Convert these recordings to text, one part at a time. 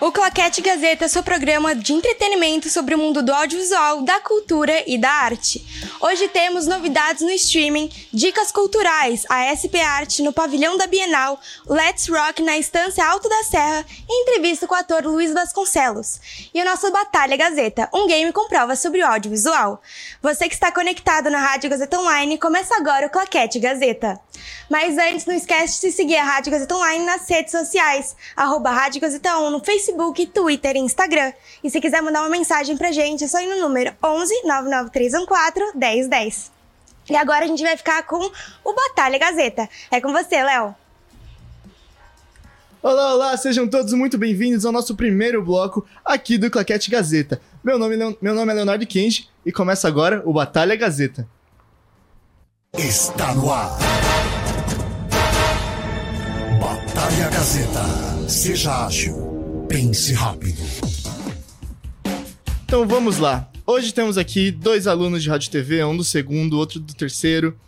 O Claquete Gazeta é seu programa de entretenimento sobre o mundo do audiovisual, da cultura e da arte. Hoje temos novidades no streaming, dicas culturais, a SP Arte no pavilhão da Bienal, Let's Rock na Estância Alto da Serra e entrevista com o ator Luiz Vasconcelos. E o nosso Batalha Gazeta, um game com provas sobre o audiovisual. Você que está conectado na Rádio Gazeta Online, começa agora o Claquete Gazeta. Mas antes, não esquece de se seguir a Rádio Gazeta Online nas redes sociais, arroba Rádio Gazeta 1 no Facebook, Twitter e Instagram. E se quiser mandar uma mensagem pra gente, é só ir no número 11 99314 1010. E agora a gente vai ficar com o Batalha Gazeta. É com você, Léo. Olá, olá, sejam todos muito bem-vindos ao nosso primeiro bloco aqui do Claquete Gazeta. Meu nome, é meu nome é Leonardo Kenji e começa agora o Batalha Gazeta. Está no ar. Batalha Gazeta. Seja ágil. Pense rápido. Então vamos lá. Hoje temos aqui dois alunos de rádio e TV, um do segundo, outro do terceiro.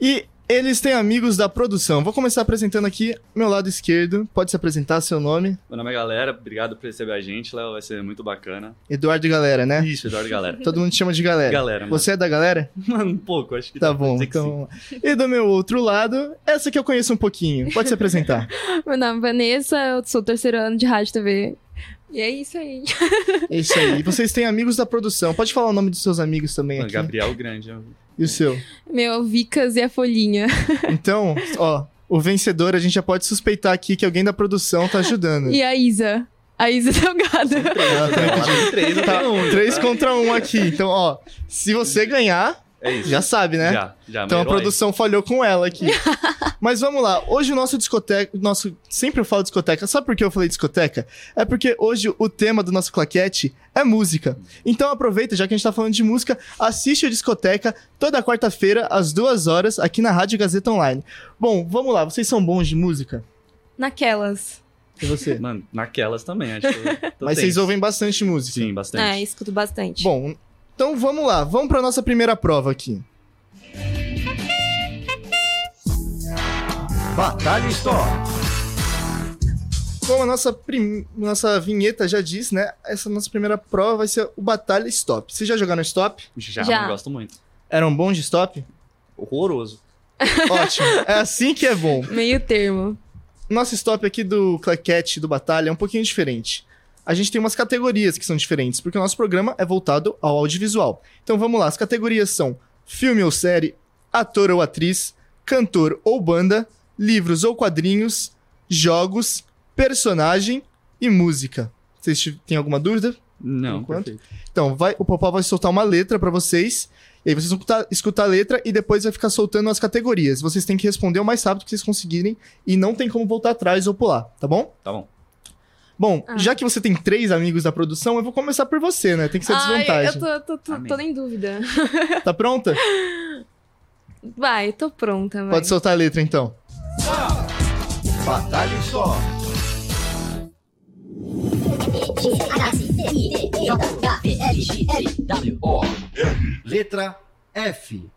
E eles têm amigos da produção. Vou começar apresentando aqui meu lado esquerdo. Pode se apresentar seu nome. Meu nome é Galera, obrigado por receber a gente, Léo, vai ser muito bacana. Eduardo Galera, né? Isso, Eduardo Galera. Todo mundo te chama de galera. Galera, mano. Você é da galera? Mano, um pouco, acho que Tá dá pra bom, então. E do meu outro lado, essa que eu conheço um pouquinho. Pode se apresentar. Meu nome é Vanessa, eu sou terceiro ano de rádio e TV. E é isso aí. É isso aí. E vocês têm amigos da produção. Pode falar o nome dos seus amigos também aqui. Gabriel Grande. E o seu? Meu, Vicas e a Folhinha. Então, ó, o vencedor a gente já pode suspeitar aqui que alguém da produção tá ajudando. E a Isa. A Isa Delgado. Ah, tá. Três, eu Tá, um, três tá? contra um aqui. Então, ó, se você ganhar, É isso. já sabe, né? Já, já. Então a produção falhou com ela aqui. Mas vamos lá. Hoje o nosso discoteca. Nosso, sempre eu falo discoteca. Sabe por que eu falei discoteca? É porque hoje o tema do nosso claquete é música. Então aproveita, já que a gente tá falando de música, assiste a discoteca toda quarta-feira, às duas horas, aqui na Rádio Gazeta Online. Bom, vamos lá. Vocês são bons de música? Naquelas. E você? Mano, naquelas também, acho que eu tô Mas vocês tenso. ouvem bastante música. Sim, bastante. É, escuto bastante. Bom, então vamos lá. Vamos pra nossa primeira prova aqui. Batalha Store. Como a nossa, prim... nossa vinheta já diz, né? Essa nossa primeira prova vai ser o Batalha Stop. Vocês já jogaram Stop? Já, Já. gosto muito. Eram bons de Stop? Horroroso. Ótimo. É assim que é bom. Meio termo. Nosso Stop aqui do Claquete do Batalha é um pouquinho diferente. A gente tem umas categorias que são diferentes, porque o nosso programa é voltado ao audiovisual. Então vamos lá, as categorias são filme ou série, ator ou atriz, cantor ou banda, livros ou quadrinhos, jogos, personagem e música. Vocês têm alguma dúvida? Não. Então, vai, o Popó vai soltar uma letra pra vocês. E aí vocês vão escutar, escutar a letra e depois vai ficar soltando as categorias. Vocês têm que responder o mais rápido que vocês conseguirem e não tem como voltar atrás ou pular, tá bom? Tá bom. Bom, Ah. já que você tem três amigos da produção, eu vou começar por você, né? Tem que ser Ai, desvantagem. eu tô, tô, tô, tô em dúvida. Tá pronta? Vai, tô pronta, vai. Pode soltar a letra então. Batalha Store. Letra F.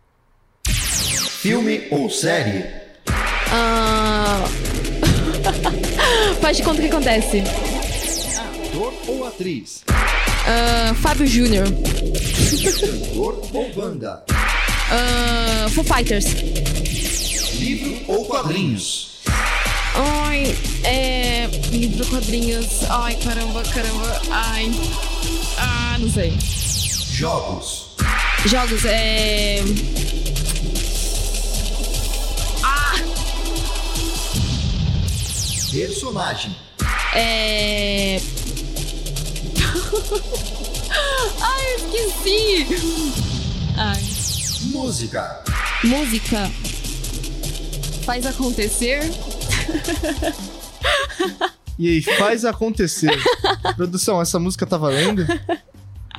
Filme ou série? Ah... Faz de conta o que acontece. Ator ou atriz? Ah, Fábio Júnior. Cantor ou banda? Ah, Foo Fighters. Livro ou quadrinhos? Ai, é. Livro, quadrinhos. Ai, caramba, caramba. Ai. Ah, não sei. Jogos. Jogos, é. Personagem. É. Ai, esqueci! Ai. Música. Música. Faz acontecer. E aí, faz acontecer. Produção, essa música tá valendo?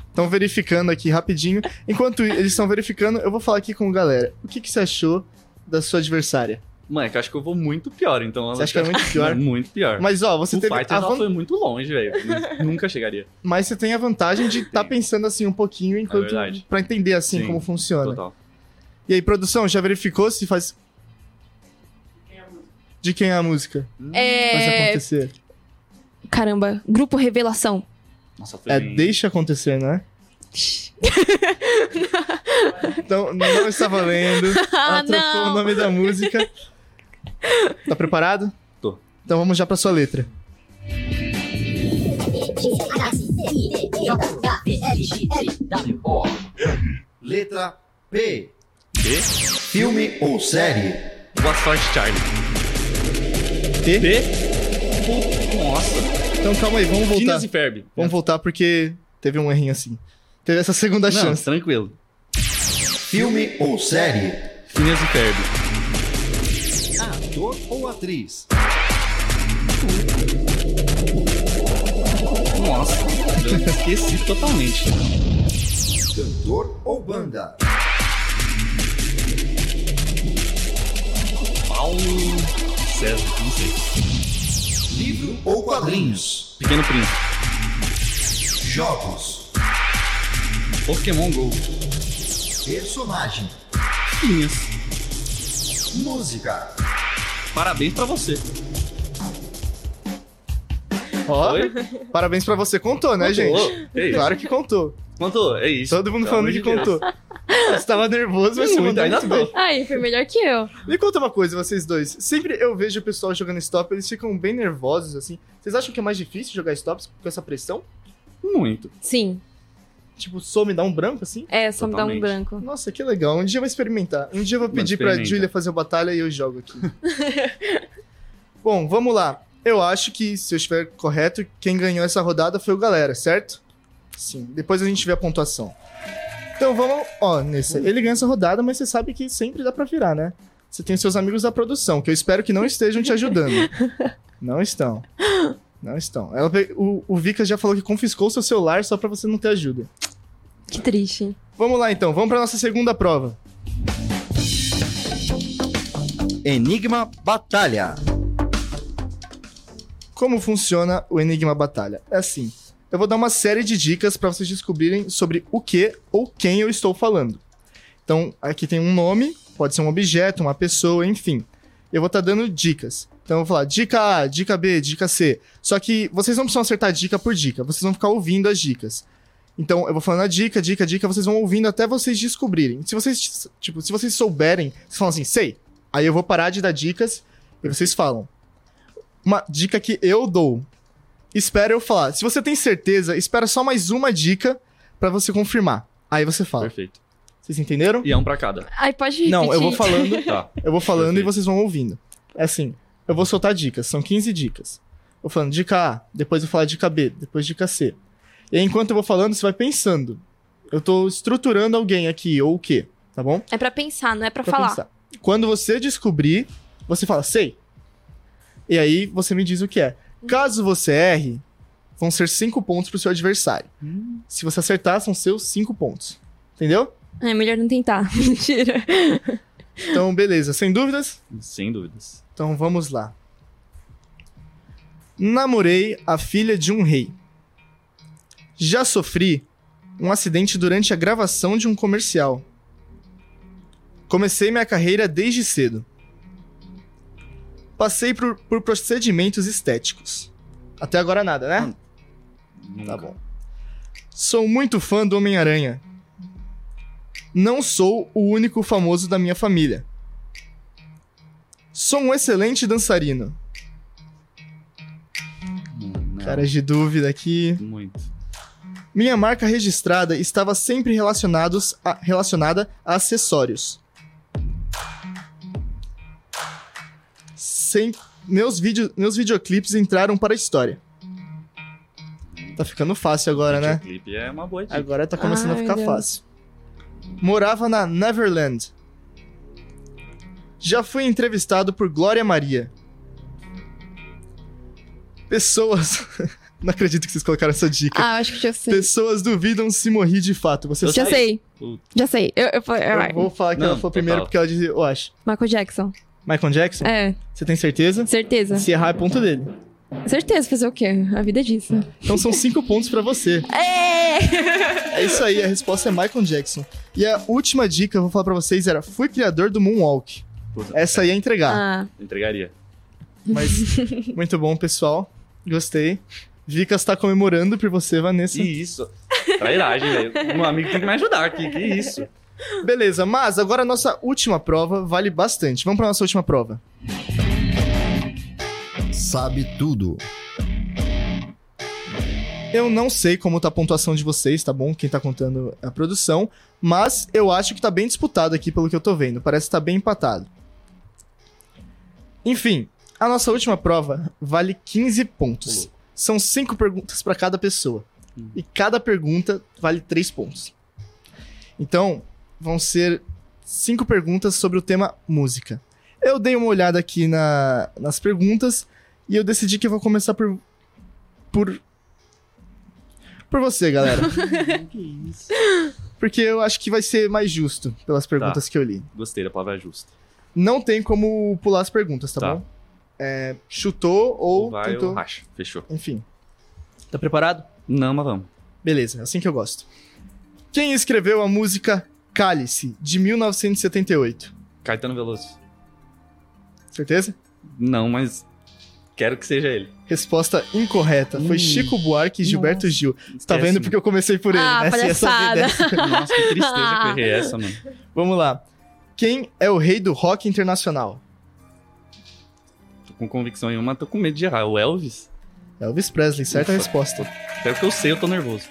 Estão verificando aqui rapidinho. Enquanto eles estão verificando, eu vou falar aqui com a galera. O que, que você achou da sua adversária? Mano, é que eu acho que eu vou muito pior, então... Você acha que é muito pior? muito pior. Mas ó, você o teve Fighter a van- foi muito longe, velho. Nunca chegaria. mas você tem a vantagem de estar pensando assim um pouquinho enquanto verdade. Pra entender assim Sim, como funciona. Total. E aí, produção, já verificou se faz De quem é a música? É. acontecer. Caramba, grupo Revelação. Nossa, foi É bem... deixa acontecer, não é? então, não está valendo. Ela Ah, trocou não. o nome da música. Tá preparado? Tô. Então vamos já pra sua letra. Letra P. P. Filme ou série? Boa sorte, Charlie. T? P. Nossa. Então calma aí, vamos voltar. E Ferb. Vamos voltar porque teve um errinho assim. Teve essa segunda Não, chance. tranquilo. Filme ou série? Phineas e Ferb. Ator ou atriz? Nossa. Esqueci totalmente. Cantor ou banda? Paulo César, não sei. Livro ou quadrinhos? Pequeno Príncipe. Jogos. Pokémon GO. Personagem. Phineas. Música. Parabéns pra você. Ó, Oi? parabéns pra você. Contou, né, gente? Contou. É isso. Claro que contou. Contou, é isso. Todo mundo Pelo falando que de contou. Você tava nervoso, mas você mandou ainda muito tô. bem. Ai, foi melhor que eu. Me conta uma coisa, vocês dois. Sempre eu vejo o pessoal jogando stop, eles ficam bem nervosos, assim. Vocês acham que é mais difícil jogar stops com essa pressão? Muito. Sim. Tipo, some dá um branco, assim? É, só me dá um branco. Nossa, que legal. Um dia eu vou experimentar. Um dia eu vou Mano, pedir pra. Julia fazer a batalha e eu jogo aqui. Bom, vamos lá. Eu acho que, se eu estiver correto, quem ganhou essa rodada foi o galera, certo? Sim. Depois a gente vê a pontuação. Então vamos. Ó, nesse. Ele ganha essa rodada, mas você sabe que sempre dá pra virar, né? Você tem seus amigos da produção, que eu espero que não estejam te ajudando. Não estão. Não estão. Ela o, o Vika já falou que confiscou seu celular só pra você não ter ajuda. Que triste. Vamos lá então, vamos pra nossa segunda prova. Enigma Batalha. Como funciona o Enigma Batalha? É assim, eu vou dar uma série de dicas pra vocês descobrirem sobre o que ou quem eu estou falando. Então, aqui tem um nome, pode ser um objeto, uma pessoa, enfim. Eu vou estar dando dicas. Então, eu vou falar dica A, dica B, dica C. Só que vocês não precisam acertar dica por dica, vocês vão ficar ouvindo as dicas. Então, eu vou falando a dica, dica, dica, vocês vão ouvindo até vocês descobrirem. Se vocês, tipo, se vocês souberem, vocês falam assim, sei. Aí eu vou parar de dar dicas e vocês falam. Uma dica que eu dou. Espera eu falar. Se você tem certeza, espera só mais uma dica pra você confirmar. Aí você fala. Perfeito. Vocês entenderam? E é um pra cada. Ai, pode repetir. Não, eu vou falando, Tá. eu vou falando e Perfeito. vocês vão ouvindo. É assim, eu vou soltar dicas, são 15 dicas. Vou falando dica A, depois eu vou falar dica B, depois dica C. E aí, enquanto eu vou falando, você vai pensando. Eu tô estruturando alguém aqui, ou o quê, tá bom? É pra pensar, não é pra, Pra falar. pensar. Quando você descobrir, você fala, sei. E aí você me diz o que é. Caso você erre, vão ser 5 pontos pro seu adversário. Se você acertar, são seus 5 pontos. Entendeu? É melhor não tentar. Mentira. Então, beleza. Sem dúvidas? Sem dúvidas. Então vamos lá. Namorei a filha de um rei. Já sofri um acidente durante a gravação de um comercial. Comecei minha carreira desde cedo. Passei por, por procedimentos estéticos. Até agora nada, né? Tá Nunca. bom. Sou muito fã do Homem-Aranha. Não sou o único famoso da minha família. Sou um excelente dançarino. Não. Cara de dúvida aqui. Muito. Minha marca registrada estava sempre relacionados a- relacionada a acessórios. Sem, meus, vídeo, meus videoclipes entraram para a história. Tá ficando fácil agora, né? O clipe é uma boa dica. Agora tá começando a Ai, ficar Deus. fácil. Morava na Neverland. Já fui entrevistado por Glória Maria. Pessoas. Não acredito que vocês colocaram essa dica. Ah, eu acho que já sei. Pessoas duvidam se morri de fato. Você Eu Já sabe? sei. Puta. Já sei. Eu, eu, Eu vai. vou falar que Não, ela falou primeiro porque ela disse, eu acho. Michael Jackson. Michael Jackson? É, Você tem certeza? certeza. Se errar, é ponto dele. Certeza, fazer o quê? A vida é disso. Então são cinco pontos pra você. É! É isso aí, a resposta é Michael Jackson. E a última dica, eu vou falar pra vocês, era fui criador do Moonwalk. Puta, Essa aí é entregar. Ah, Entregaria. Mas muito bom, pessoal. Gostei. Vicas tá comemorando por você, Vanessa. Que isso? Trairagem, velho. Um amigo tem que me ajudar aqui. Que isso? Beleza, mas agora a nossa última prova vale bastante. Vamos pra nossa última prova. Sabe tudo. Eu não sei como tá a pontuação de vocês, tá bom? Quem tá contando a produção. Mas eu acho que tá bem disputado aqui pelo que eu tô vendo. Parece que tá bem empatado. Enfim, a nossa última prova vale 15 pontos. São 5 perguntas pra cada pessoa. E cada pergunta vale 3 pontos. Então, vão ser 5 perguntas sobre o tema música. Eu dei uma olhada aqui na- nas perguntas e eu decidi que eu vou começar por. por. por você, galera. que isso? Porque eu acho que vai ser mais justo pelas perguntas que eu li. Gostei da palavra justa. Não tem como pular as perguntas, tá, Tá. bom? É, chutou ou Vai tentou. ou racha. Fechou. Enfim. Tá preparado? Não, mas vamos. Beleza, é assim que eu gosto. Quem escreveu a música Cálice, de 1978? Caetano Veloso. Certeza? Não, mas quero que seja ele. Resposta incorreta. Foi Hum. Chico Buarque e Gilberto Gil. Tá Esquece, vendo porque eu comecei por ele, Ah, né? Você saber palhaçada. Nossa, que tristeza que eu errei essa, mano. Vamos lá. Quem é o rei do rock internacional? Tô com convicção em uma, mas tô com medo de errar. O Elvis? Elvis Presley, certa Ufa. resposta. Pelo que eu sei, eu tô nervoso.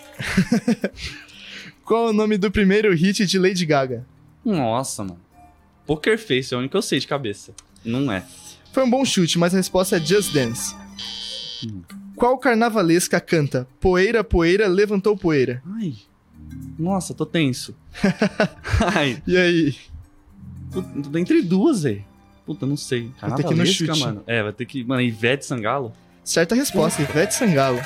Qual é o nome do primeiro hit de Lady Gaga? Nossa, mano. Poker Face é o único que eu sei de cabeça. Não é. Foi um bom chute, mas a resposta é Just Dance. Hum. Qual carnavalesca canta Poeira, poeira, levantou poeira? Ai. Nossa, tô tenso. Ai. E aí? Puta, tô entre duas, velho. Puta, não sei. Vai ter que ir no chute. mano. É, vai ter que. Mano, Ivete Sangalo. Certa resposta, Ivete Sangalo.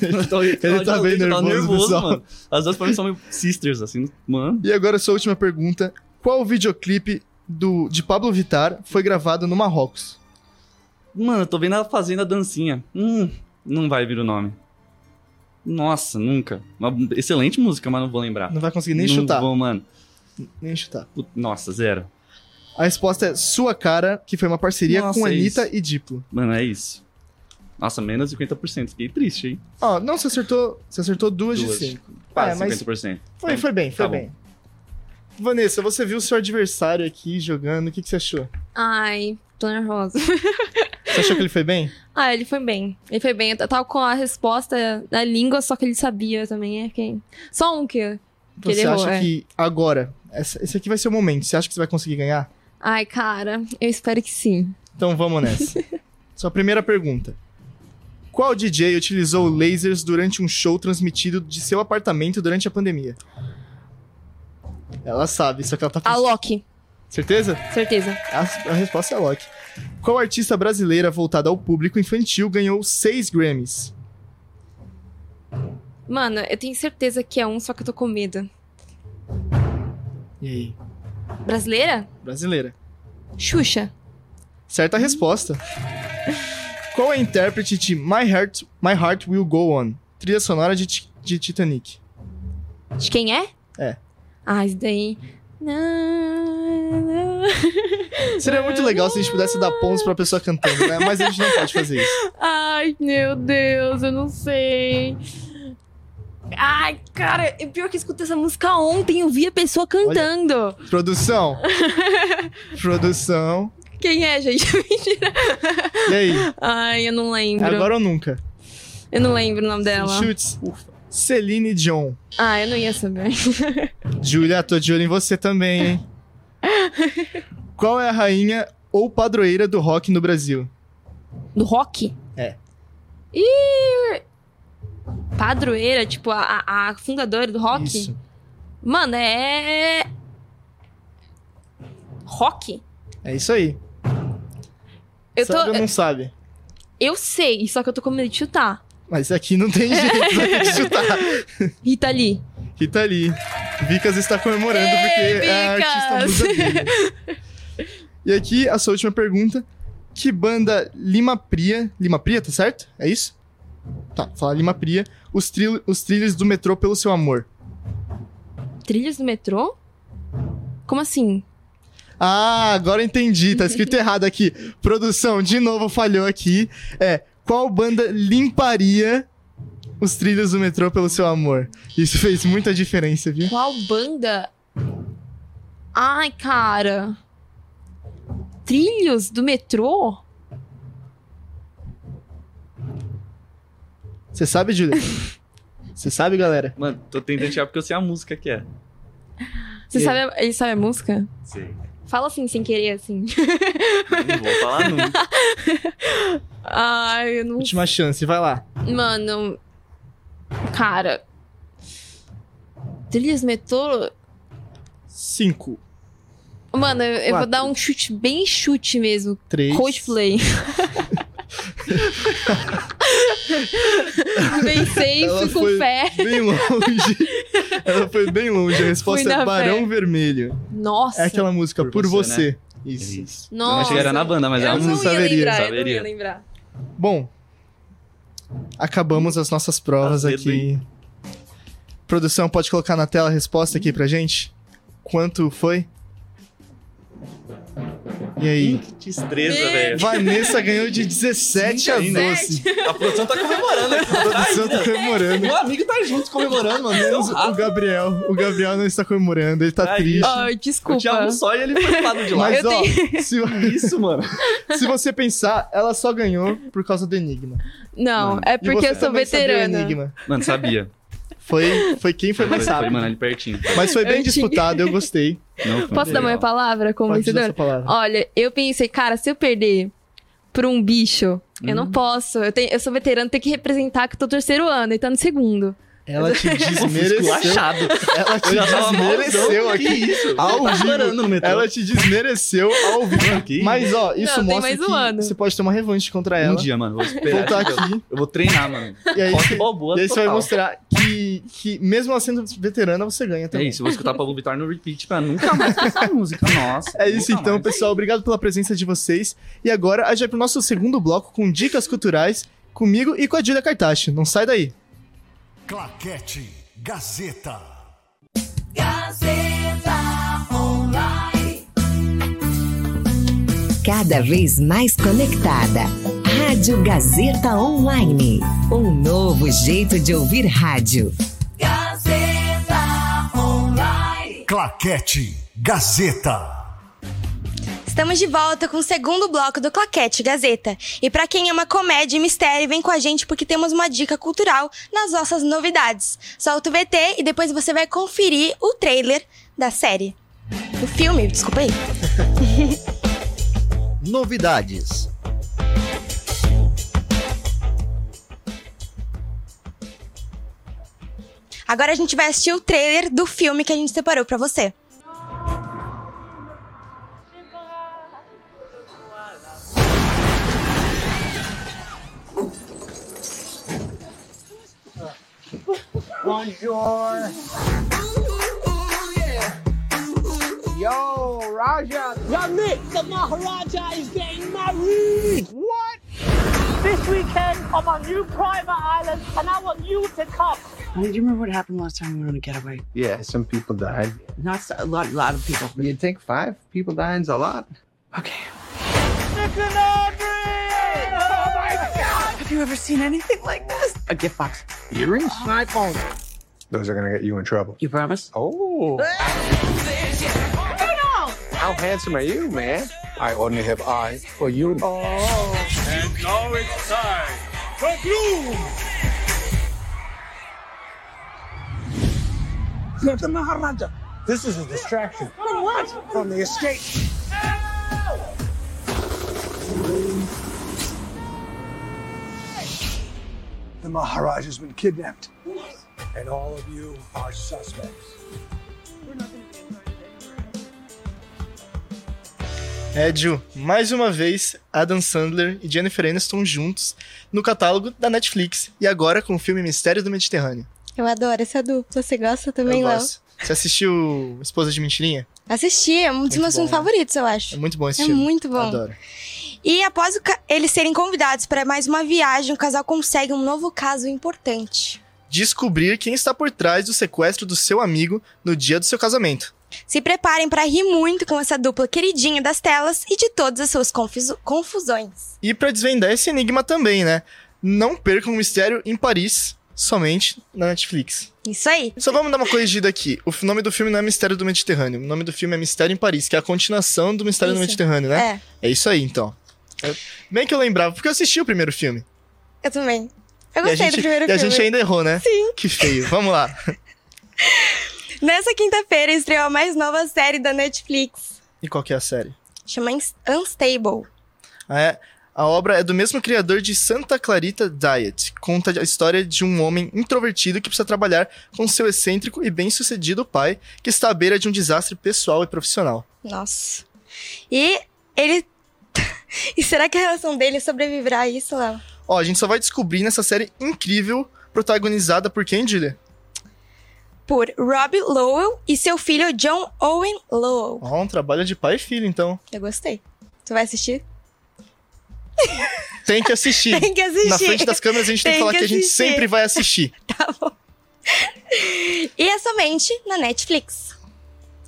Eu tô- eu Ele tá bem eu tava nervoso, mano. As duas pra mim são meio sisters, assim. Mano. E agora sua última pergunta. Qual videoclipe do, de Pablo Vittar foi gravado no Marrocos? Mano, eu tô vendo ela fazendo a dancinha. Hum, não vai vir o nome. Nossa, nunca. Uma excelente música, mas não vou lembrar. Não vai conseguir nem não chutar. Vou, mano. Nem chutar. Nossa, zero. A resposta é Sua Cara, que foi uma parceria Nossa, com é Anitta isso. e Diplo. Mano, é isso. Nossa, menos de 50%. Fiquei triste, hein? Ó, não, você acertou, você acertou duas, Duas. de cinco. Quase É, mas 50%. foi, foi bem, foi Tá bom. Vanessa, você viu o seu adversário aqui jogando, o que, que você achou? Ai, tô nervosa. Você achou que ele foi bem? Ah, ele foi bem. Ele foi bem. Eu tava com a resposta na língua, só que ele sabia também. É quem? Só um que. Que Você errou, acha é. que agora, essa- esse aqui vai ser o momento, você acha que você vai conseguir ganhar? Ai, cara, eu espero que sim. Então vamos nessa. Sua primeira pergunta. Qual DJ utilizou lasers durante um show transmitido de seu apartamento durante a pandemia? Ela sabe, só que ela tá A. Loki, Certeza? certeza. A, a resposta é Loki. Qual artista brasileira voltada ao público infantil ganhou seis Grammys? Mano, eu tenho certeza que é um, só que eu tô com medo. E aí? Brasileira? Brasileira. Xuxa. Certa resposta. Qual é a intérprete de My Heart, My Heart Will Go On? Trilha sonora de, de Titanic. De quem é? É. Ah, isso daí. Seria muito legal se a gente pudesse dar pontos pra pessoa cantando, né? Mas a gente não pode fazer isso. Ai, meu Deus, eu não sei. Ai, cara, pior que eu escutei essa música ontem, eu vi a pessoa cantando. Produção. Produção. Quem é, gente? Mentira. E aí? Ai, eu não lembro. Agora ou nunca? Eu não lembro o nome dela. Chutes. Celine Dion. Ah, eu não ia saber. Julia, tô de olho em você também, hein? Qual é a rainha ou padroeira do rock no Brasil? Do rock? É. Ih! Padroeira, tipo, a, a- fundadora do rock? Isso. Mano, é. Rock? É isso aí. Eu tô. sabe ou não sabe? Eu sei, só que eu tô com medo de chutar. Mas aqui não tem jeito, vai ter que chutar. Rita Lee. Rita Lee. Vicas está comemorando porque é a Vicas! artista musa dele. E aqui, a sua última pergunta. Que banda Lima Pria... Lima Pria, tá certo? É isso? Tá, fala Lima Pria. Os, tril- os trilhos do metrô pelo seu amor. Trilhas do metrô? Como assim? Ah, agora entendi. Tá escrito errado aqui. Produção, de novo falhou aqui. É, qual banda limparia os trilhos do metrô pelo seu amor? Isso fez muita diferença, viu? Qual banda? Ai, cara. Trilhos do metrô? Você sabe, Julia? Você sabe, galera? Mano, tô tentando tirar porque eu sei a música que é. Você E sabe, a- ele sabe a música? Sei. Fala assim, sem querer, assim. Não vou falar nunca. Ai, eu não. Última chance, vai lá. Mano. Cara. Trilhas metrô. Cinco, Mano, eu, eu vou dar um chute bem chute mesmo. três. Coldplay. bem safe, Ela com foi fé. Bem longe. Ela foi bem longe. A resposta Fui é Barão fé. Vermelho. Nossa. É aquela música Por Por, Você, Você. Isso. Isso. Eu Nossa. achei que era na banda, mas eu ela não não ia saberia. lembrar, eu não Saberia. ia lembrar. Bom, acabamos as nossas provas Azedo, aqui. Produção, pode colocar na tela a resposta aqui pra gente? Quanto foi? E aí? Que destreza, velho. Vanessa ganhou de 17 a Ainda. 12. A produção tá comemorando aqui. A produção tá comemorando. Meu amigo tá junto comemorando, mano. Menos o Gabriel. O Gabriel não está comemorando, ele tá Ai, triste. Ai, desculpa. tinha um só e ele foi lado de lá. Mas eu ó, tenho- se, Isso, mano. se você pensar, ela só ganhou por causa do Enigma. Não, Mano. é E porque você eu sou o veterana. Enigma. Mano, sabia. Foi, foi quem foi mais Foi, rápido. mano, ali pertinho. Mas foi bem Eu tinha- disputado, eu gostei. Não, foi Posso dar minha palavra como Pode essa palavra. Olha, eu pensei, cara, se eu perder pra um bicho, eu Hum. não posso. Eu, tenho, eu sou veterano, tenho que representar que eu tô no terceiro ano e tá no segundo. Ela te desmereceu. Ela te desmereceu aqui. Que isso? Ao tá vivo. no metrô. Ela te desmereceu ao vivo. Que Mas, ó, isso Não, mostra um que você pode ter uma revanche contra ela. Um dia, mano. Vou esperar. Voltar aqui. Eu vou treinar, mano. E aí, Rock balboa e aí você vai mostrar que, que, mesmo ela sendo veterana, você ganha É também. isso, eu vou escutar Pablo Vittar no repeat pra nunca mais essa música. Nossa. É isso então, mais. pessoal. Obrigado pela presença de vocês. E agora a gente vai pro nosso segundo bloco com dicas culturais comigo e com a Julia Cartacho. Não sai daí. Claquete Gazeta. Cada vez mais conectada. Rádio Gazeta Online. Um novo jeito de ouvir rádio. Claquete Gazeta. Estamos de volta com o segundo bloco do Claquete Gazeta. E pra quem ama comédia e mistério, vem com a gente porque temos uma dica cultural nas nossas novidades. Solta o VT e depois você vai conferir o trailer da série. Do filme, desculpa aí. Novidades. Agora a gente vai assistir o trailer do filme que a gente separou pra você. Bonjour. Yo, Raja. Yannick, the Maharaja is getting married. What? This weekend on my new private island, and I want you to come. Do you remember what happened last time we were on a getaway? Yeah, some people died. Not so- a lot, a lot of people. You'd think five people dying's a lot? Okay. Nick and Audrey! Oh my God! Have you ever seen anything like this? A gift box. Earrings? My phone. Those are gonna get you in trouble. You promise? Oh. How handsome are you, man? I only have eyes for you. Oh. And now it's time for Bloom! The Maharaja. This is a distraction. From what? From the escape. The Maharaja's been kidnapped. And all of you are suspects. É, Ju, mais uma vez, Adam Sandler e Jennifer Aniston juntos no catálogo da Netflix. E agora com o filme Mistério do Mediterrâneo. Eu adoro essa dupla. Você gosta também, eu Léo? gosto. Você assistiu Esposa de Mentirinha? Assisti, é um dos Muito meus bom, filmes né? favoritos, eu acho. É muito bom esse É filme. muito bom. Adoro. E após eles serem convidados para mais uma viagem, o casal consegue um novo caso importante. Descobrir quem está por trás do sequestro do seu amigo no dia do seu casamento. Se preparem para rir muito com essa dupla queridinha das telas e de todas as suas confusões. E pra desvendar esse enigma também, né? Não percam o mistério em Paris, somente na Netflix. Isso aí. Só vamos dar uma corrigida aqui. O nome do filme não é Mistério do Mediterrâneo. O nome do filme é Mistério em Paris, que é a continuação do Mistério do Isso. Mediterrâneo, né? É, É isso aí, então. Bem que eu lembrava, porque eu assisti o primeiro filme. eu também. Eu e a gostei gente, do primeiro e a filme. gente ainda errou, né? Sim. Que feio. Vamos lá. Nessa quinta-feira estreou a mais nova série da Netflix. E qual que é a série? Chama Unstable. É, a obra é do mesmo criador de Santa Clarita Diet. Conta a história de um homem introvertido que precisa trabalhar com seu excêntrico e bem-sucedido pai, que está à beira de um desastre pessoal e profissional. Nossa. E ele. E será que a relação dele sobreviverá a isso, Léo? Ó, a gente só vai descobrir nessa série incrível, protagonizada por quem, Julia? Por Rob Lowell e seu filho John Owen Lowell. Ó, um trabalho de pai e filho, então. Eu gostei. Tu vai assistir? Tem que assistir. Tem que assistir. Na frente das câmeras a gente tem, que Tem falar que que, a gente sempre vai assistir. E é somente na Netflix.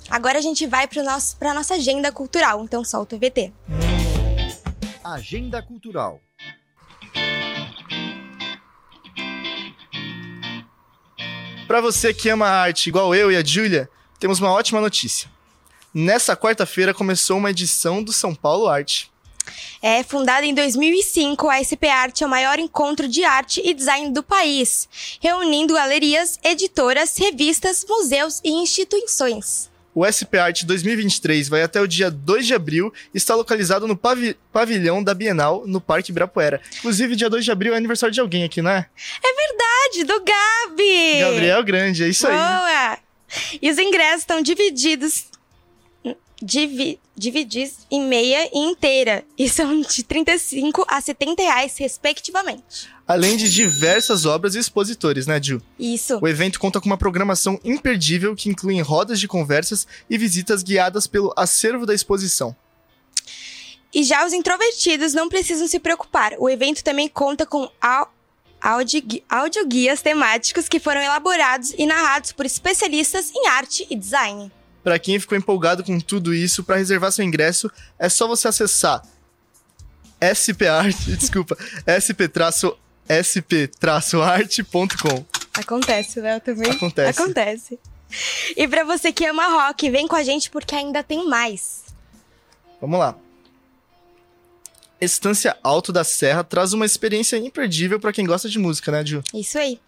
Agora a gente vai para nosso, pra nossa agenda cultural, então solta o VT. Agenda Cultural. Pra você que ama a arte igual eu e a Julia, temos uma ótima notícia. Nessa quarta-feira começou uma edição do São Paulo Arte. É fundada em 2005, a SP Arte é o maior encontro de arte e design do país, reunindo galerias, editoras, revistas, museus e instituições. O SP Arte 2023 vai até o dia 2 de abril e está localizado no pavi- pavilhão da Bienal, no Parque Ibirapuera. Inclusive, dia 2 de abril é aniversário de alguém aqui, né? É verdade, do Gabi! Gabriel Grande, é isso aí. Boa! E os ingressos estão divididos. Divi, divididos em meia e inteira. E são de 35 a 70 reais, respectivamente. Além de diversas obras e expositores, né, Ju? Isso. O evento conta com uma programação imperdível que inclui rodas de conversas e visitas guiadas pelo acervo da exposição. E já os introvertidos não precisam se preocupar. O evento também conta com au- audi- audioguias temáticos que foram elaborados e narrados por especialistas em arte e design. Para quem ficou empolgado com tudo isso, para reservar seu ingresso, é só você acessar spart, desculpa, sp-sp-arte.com. Acontece, né? Também Acontece. Acontece. E pra você que ama rock, vem com a gente porque ainda tem mais. Vamos lá. Estância Alto da Serra traz uma experiência imperdível para quem gosta de música, né, Ju? Isso aí.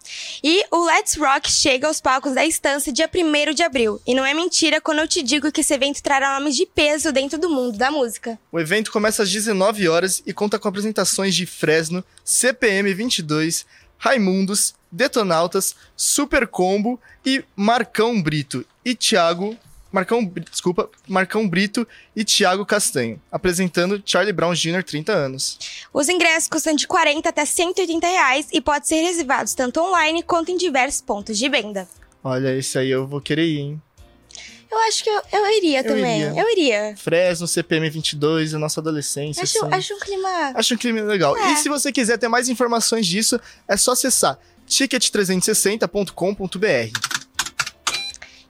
E o Let's Rock chega aos palcos da Estância dia 1 de abril. E não é mentira quando eu te digo que esse evento trará nomes de peso dentro do mundo da música. O evento começa às 19 horas e conta com apresentações de Fresno, CPM 22, Raimundos, Detonautas, Super Combo e Marcão Brito e Thiago Marcão, desculpa, Marcão Brito e Thiago Castanho, apresentando Charlie Brown Jr. 30 anos. Os ingressos custam de 40 até 180 reais e podem ser reservados tanto online quanto em diversos pontos de venda. Olha, esse aí eu vou querer ir, hein? Eu acho que eu, eu iria Eu também. iria. Eu iria. Fresno, CPM 22, a nossa adolescência. Acho, assim. acho um clima. Acho um clima legal. É. E se você quiser ter mais informações disso, é só acessar ticket360.com.br.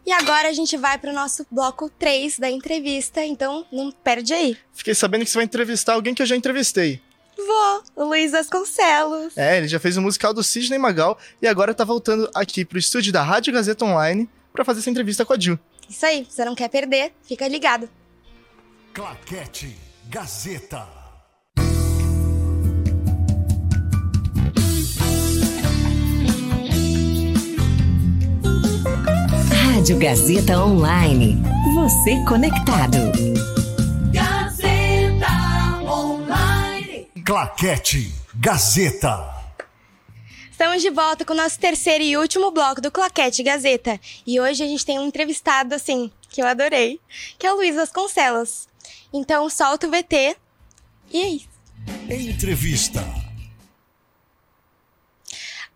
E agora a gente vai pro nosso bloco 3 da entrevista, então não perde aí. Fiquei sabendo que você vai entrevistar alguém que eu já entrevistei. Vou, o Luiz Vasconcelos. É, ele já fez o musical do Sidney Magal e agora tá voltando aqui pro estúdio da Rádio Gazeta Online pra fazer essa entrevista com a Ju. Isso aí, você não quer perder, fica ligado. Claquete Gazeta. Rádio Gazeta Online. Você conectado. Gazeta Online. Claquete Gazeta. Estamos de volta com o nosso terceiro e último bloco do Claquete Gazeta. E hoje a gente tem um entrevistado, assim, que eu adorei, que é o Luiz Vasconcelos. Então solta o VT e é isso. Entrevista.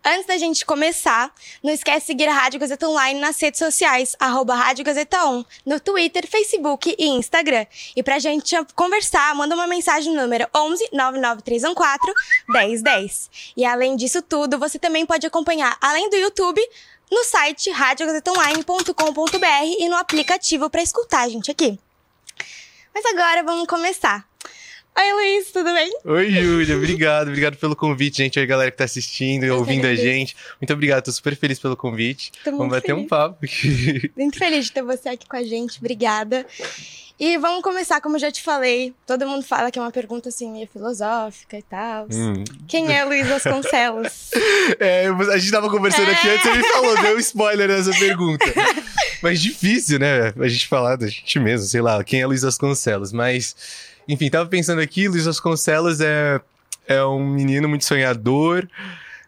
Antes da gente começar, não esquece de seguir a Rádio Gazeta Online nas redes sociais, arroba Rádio Gazeta On, no Twitter, Facebook e Instagram. E pra gente conversar, manda uma mensagem no número 11 99314 1010. E além disso tudo, você também pode acompanhar, além do YouTube, no site radiogazetaonline.com.br e no aplicativo para escutar a gente aqui. Mas agora vamos começar. Oi, Luiz, tudo bem? Oi, Júlia, obrigado, obrigado pelo convite, gente. Oi, galera que tá assistindo e ouvindo a gente. Muito obrigado, tô super feliz pelo convite. Tô Vamos bater feliz. um papo. Muito feliz de ter você aqui com a gente, obrigada. E vamos começar, como já te falei, todo mundo fala que é uma pergunta assim meio filosófica e tal. Hum. Quem é Luiz Vasconcelos? É, a gente tava conversando aqui antes, você me falou, deu um spoiler nessa pergunta. Mas difícil, né? A gente falar da gente mesmo, sei lá, quem é Luiz Vasconcelos. Mas, enfim, tava pensando aqui, Luiz Vasconcelos é, é um menino muito sonhador,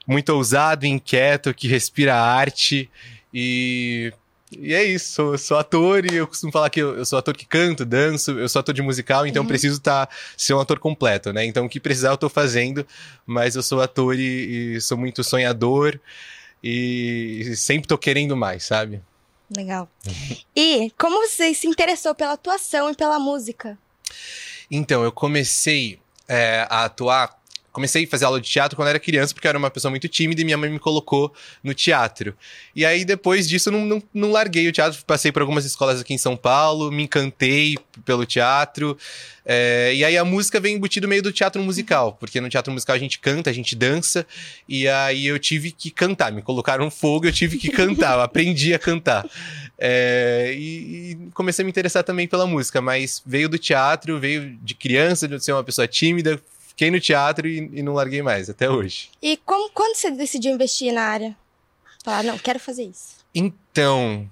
muito ousado, inquieto, que respira arte e. E é isso, sou, sou ator e eu costumo falar que eu, eu sou ator que canto, danço, eu sou ator de musical, então Uhum. preciso tá, ser um ator completo, né? Então o que precisar eu tô fazendo, mas eu sou ator e, e sou muito sonhador e, e sempre tô querendo mais, sabe? Legal. E como você se interessou pela atuação e pela música? Então, eu comecei é, a atuar. Comecei a fazer aula de teatro quando era criança, porque eu era uma pessoa muito tímida e minha mãe me colocou no teatro. E aí, depois disso, eu não, não, não larguei o teatro. Passei por algumas escolas aqui em São Paulo, me encantei pelo teatro. É, e aí, a música vem embutida no meio do teatro musical, porque no teatro musical a gente canta, a gente dança. E aí, eu tive que cantar. Me colocaram fogo, eu tive que cantar. Eu aprendi a cantar. É, e, e comecei a me interessar também pela música, mas veio do teatro, veio de criança, de ser uma pessoa tímida. Fiquei no teatro e, e não larguei mais, até hoje. E como, quando você decidiu investir na área? Falar, não, quero fazer isso. Então,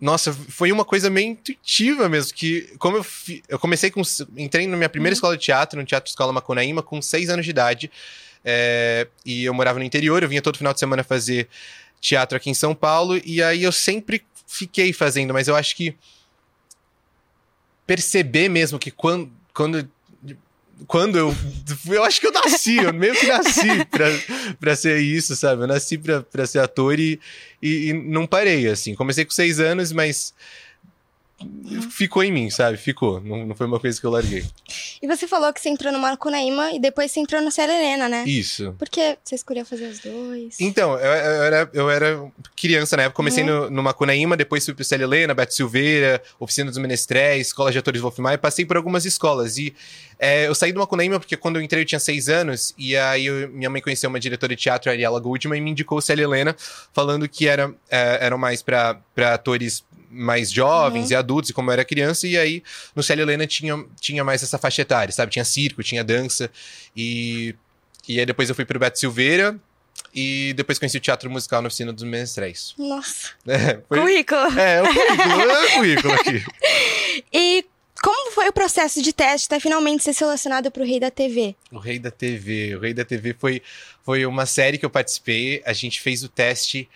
nossa, foi uma coisa meio intuitiva mesmo, que como eu, fi- eu comecei com, entrei na minha primeira escola de teatro, no Teatro Escola Macunaíma, com seis anos de idade, é, e eu morava no interior, eu vinha todo final de semana fazer teatro aqui em São Paulo, e aí eu sempre fiquei fazendo, mas eu acho que perceber mesmo que quando, quando quando eu. Eu acho que eu nasci, eu meio que nasci pra, pra ser isso, sabe? Eu nasci pra, pra ser ator e, e, e não parei, assim. Comecei com seis anos, mas. Ficou em mim, sabe? Ficou. Não, não foi uma coisa que eu larguei. E você falou que você entrou no Macunaíma e depois você entrou no Célia Helena, né? Isso. Por que você escolheu fazer os dois? Então, eu, eu era, eu era criança na época, comecei no, no Macunaíma, depois fui pro Célia Helena, Beto Silveira, Oficina dos Menestréis, Escola de Atores Wolf Maia, passei por algumas escolas. E é, eu saí do Macunaíma porque quando eu entrei eu tinha seis anos, e aí eu- minha mãe conheceu uma diretora de teatro, a Ariela Goodman, e me indicou o Célia Helena, falando que era, é, eram mais pra atores mais jovens Uhum. e adultos, e como eu era criança, e aí no Célia Helena tinha, tinha mais essa faixa etária, sabe? Tinha circo, tinha dança, e, e aí depois eu fui pro Beto Silveira, e depois conheci o teatro musical na oficina dos menestréis. Nossa. É, foi- Currículo. É, o currículo, é o currículo aqui. E como foi o processo de teste até finalmente ser selecionado pro Rei da TV? O Rei da TV. O Rei da TV foi, foi uma série que eu participei. A gente fez o teste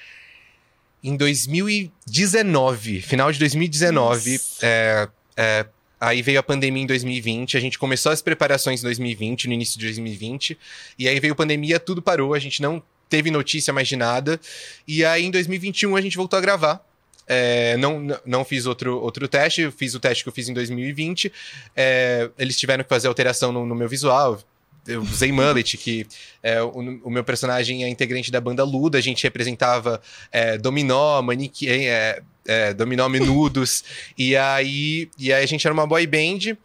em 2019, final de 2019. É, é, aí veio a pandemia em 2020. A gente começou as preparações em 2020, no início de 2020. E aí veio a pandemia, tudo parou. A gente não teve notícia mais de nada. E aí em 2021 a gente voltou a gravar. É, não, não- fiz outro, outro teste, eu fiz o teste que eu fiz em 2020. É, eles tiveram que fazer alteração no, no meu visual. Eu usei mullet, que é, o, o meu personagem é integrante da banda Luda, a gente representava é, dominó, manequim, é, é, dominó menudos, e aí, e aí a gente era uma boy band,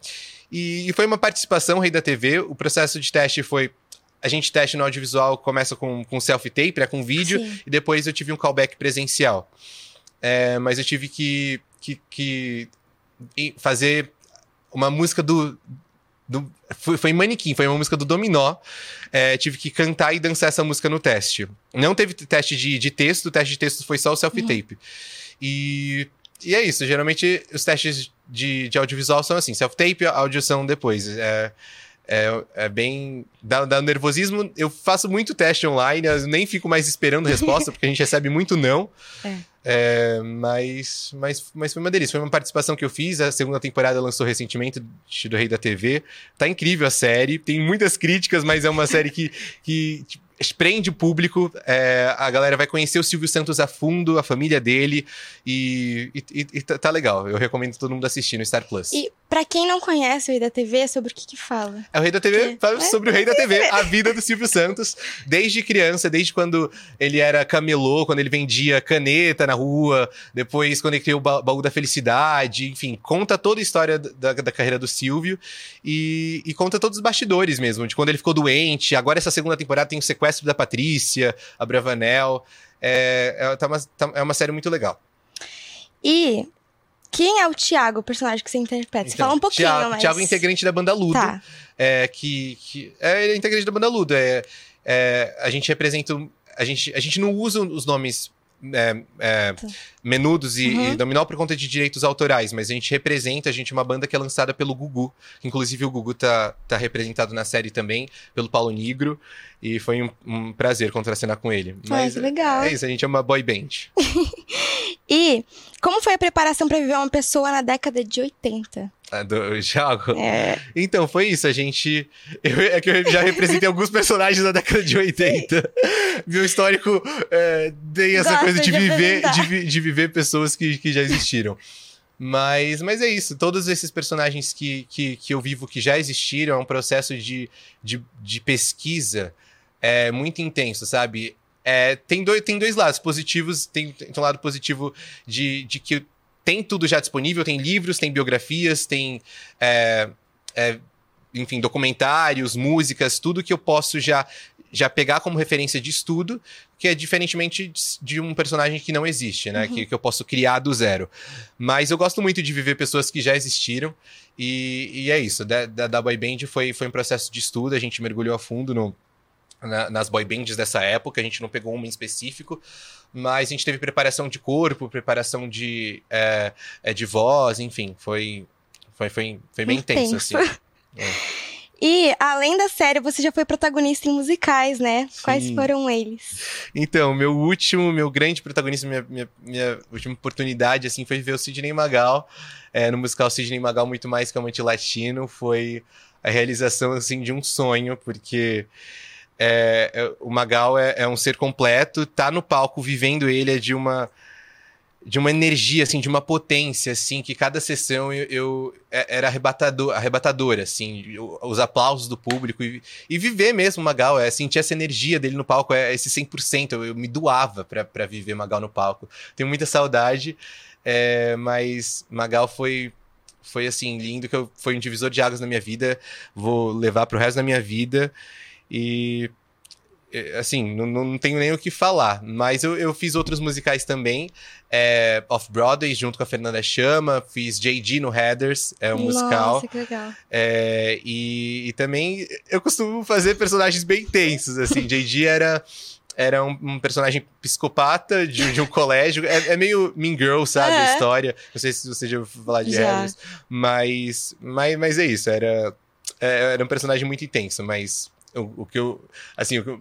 e, e foi uma participação Rei da TV, o processo de teste foi a gente teste no audiovisual, começa com, com self-tape, né, com vídeo, Sim. e depois eu tive um callback presencial. É, mas eu tive que, que, que fazer uma música do. Do foi, foi em Manequim, foi uma música do Dominó. É, tive que cantar e dançar essa música no teste. Não teve teste de, de texto, o teste de texto foi só o self-tape. E, e é isso, geralmente os testes de, de audiovisual são assim: self-tape, audição depois. É, é, é bem. Dá, dá nervosismo. Eu faço muito teste online, eu nem fico mais esperando resposta, porque a gente recebe muito não. É. É, mas, mas, mas foi uma delícia. Foi uma participação que eu fiz. A segunda temporada lançou recentemente do Rei da TV. Tá incrível a série. Tem muitas críticas, mas é uma série que, que prende o público. É, a galera vai conhecer o Silvio Santos a fundo, a família dele. E, e, e tá, tá legal. Eu recomendo todo mundo assistir no Star Plus. E pra quem não conhece o Rei da TV, sobre o que que fala? É o Rei da TV, fala É? sobre o Rei da TV, a vida do Silvio Santos, desde criança, desde quando ele era camelô, quando ele vendia caneta na rua, depois quando ele criou o ba- baú da felicidade, enfim, conta toda a história da, da carreira do Silvio e, e conta todos os bastidores mesmo, de quando ele ficou doente. Agora, essa segunda temporada tem o sequestro da Patrícia, a Bravanel. É, é, tá uma, tá- é uma série muito legal. E quem é o Thiago, o personagem que você interpreta? Você Então, fala um pouquinho, Thiago, mas... Thiago é integrante da banda Ludo. Tá. É, que, que é, ele é integrante da banda Ludo. É, é, a gente representa. A gente, a gente não usa os nomes é, é, menudos e, Uhum. e dominó por conta de direitos autorais, mas a gente representa, a gente é uma banda que é lançada pelo Gugu. Inclusive, o Gugu tá, tá representado na série também, pelo Paulo Negro. E foi um, um prazer contracenar com ele. Ai, que legal. É isso, a gente é uma boy band. E como foi a preparação pra viver uma pessoa na década de 80? A do Thiago? É. Então, foi isso. A gente. eu- é que eu já representei alguns personagens da década de 80. Meu histórico é, tem essa coisa de de viver, de, de viver pessoas que, que já existiram. Mas, mas é isso. Todos esses personagens que, que, que eu vivo que já existiram é um processo de, de, de pesquisa é, muito intenso, sabe? É, tem, dois, tem dois lados positivos. Tem, tem um lado positivo de, de que tem tudo já disponível, tem livros, tem biografias, tem. é, é, enfim, documentários, músicas, tudo que eu posso já, já pegar como referência de estudo, que é diferentemente de- um personagem que não existe, né? Uhum. Que, que eu posso criar do zero. Mas eu gosto muito de viver pessoas que já existiram, e, e é isso. Da, da, da boy band foi, foi um processo de estudo, a gente mergulhou a fundo no, na- nas boy bands dessa época, a gente não pegou uma em específico, mas a gente teve preparação de corpo, preparação de, é, é, de voz, enfim, foi, foi, foi, foi bem intenso, Intenso. assim. É. E, além da série, você já foi protagonista em musicais, né? Quais Sim. foram eles? Então, meu último, meu grande protagonista, minha, minha, minha última oportunidade, assim, foi ver o Sidney Magal, é, no musical Sidney Magal Muito Mais Que Amante Latino, foi a realização, assim, de um sonho, porque é, é, o Magal é, é um ser completo, tá no palco vivendo ele é de uma de uma energia, assim, de uma potência, assim, que cada sessão eu, eu- é- era arrebatador, arrebatadora, assim, os aplausos do público e, e viver mesmo Magal, é sentir essa energia dele no palco, é esse 100%, eu, eu me doava pra viver Magal no palco. Tenho muita saudade, é, mas Magal foi, foi assim, lindo, que eu, foi um divisor de águas na minha vida, vou levar pro resto da minha vida e assim, não, não tenho nem o que falar, mas eu, eu fiz outros musicais também, é, Off-Broadway, junto com a Fernanda Chama, fiz JD no Headers, é um musical, Nossa, que legal. é, e, e também eu costumo fazer personagens bem tensos, assim, JD era... Era um, um personagem psicopata de, de um colégio. É, é meio Mean Girl, sabe? A É. história. Não sei se você já ouviu falar de Já. Heathers. Mas, mas, mas é isso. Era, é, era um personagem muito intenso, mas o, o que eu. Assim, eu-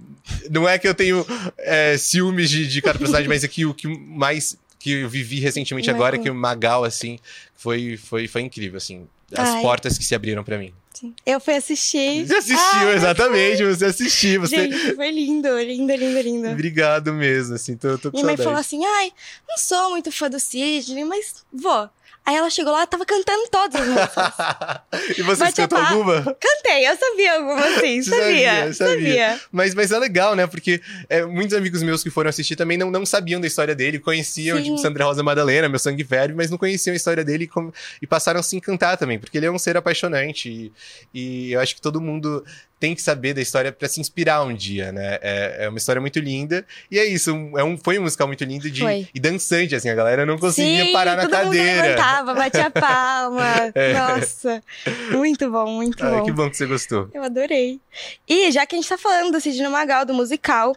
não é que eu tenho é, ciúmes de, de cada personagem, mas é que o que mais que eu vivi recentemente Marcou. agora, que o Magal, assim, foi, foi, foi incrível, assim. As Ai. portas que se abriram pra mim. Sim. Eu fui assistir. Você assistiu, Ah, exatamente, você assistiu. Você... Gente, foi lindo, lindo, lindo, lindo. Obrigado mesmo, assim, tô, tô com Minha mãe saudade. falou assim: ai, não sou muito fã do Sidney, mas vou. Aí ela chegou lá, tava cantando todas as músicas. e você a cantou pá. alguma? Cantei, eu sabia algumas sim, Sabia, sabia, sabia. Mas, mas é legal, né? Porque é, muitos amigos meus que foram assistir também não, não sabiam da história dele, conheciam, Sim. tipo, Sandra Rosa Madalena, meu sangue ferve, mas não conheciam a história dele e, com- e passaram a se encantar também, porque ele é um ser apaixonante. E, e eu acho que todo mundo tem que saber da história pra se inspirar um dia, né? É, é uma história muito linda. E é isso, um- é um, foi um musical muito lindo de, Foi. e dançante, assim, a galera não conseguia Sim, parar na todo mundo cadeira. levantava, batia palma. É. Nossa, muito bom, muito Ai, bom. que bom que você gostou. Eu adorei. E já que a gente tá falando do Sidney Magal, do musical,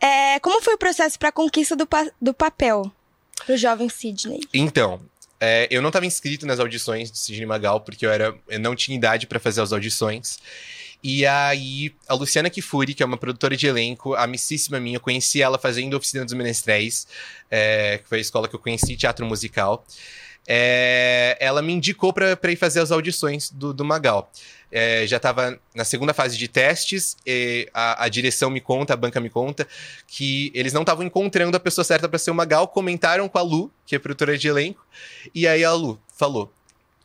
é, como foi o processo pra conquista do, pa- do papel pro jovem Sidney? Então, é, eu não estava inscrito nas audições do Sidney Magal, porque eu, era, eu não tinha idade para fazer as audições. E aí, a Luciana Kifuri, que é uma produtora de elenco, amicíssima minha, eu conheci ela fazendo Oficina dos Menestréis, é, que foi a escola que eu conheci teatro musical. É, ela me indicou para ir fazer as audições do, do Magal. É, já estava na segunda fase de testes, a, a, direção me conta, a banca me conta, que eles não estavam encontrando a pessoa certa para ser o Magal, comentaram com a Lu, que é produtora de elenco, e aí a Lu falou: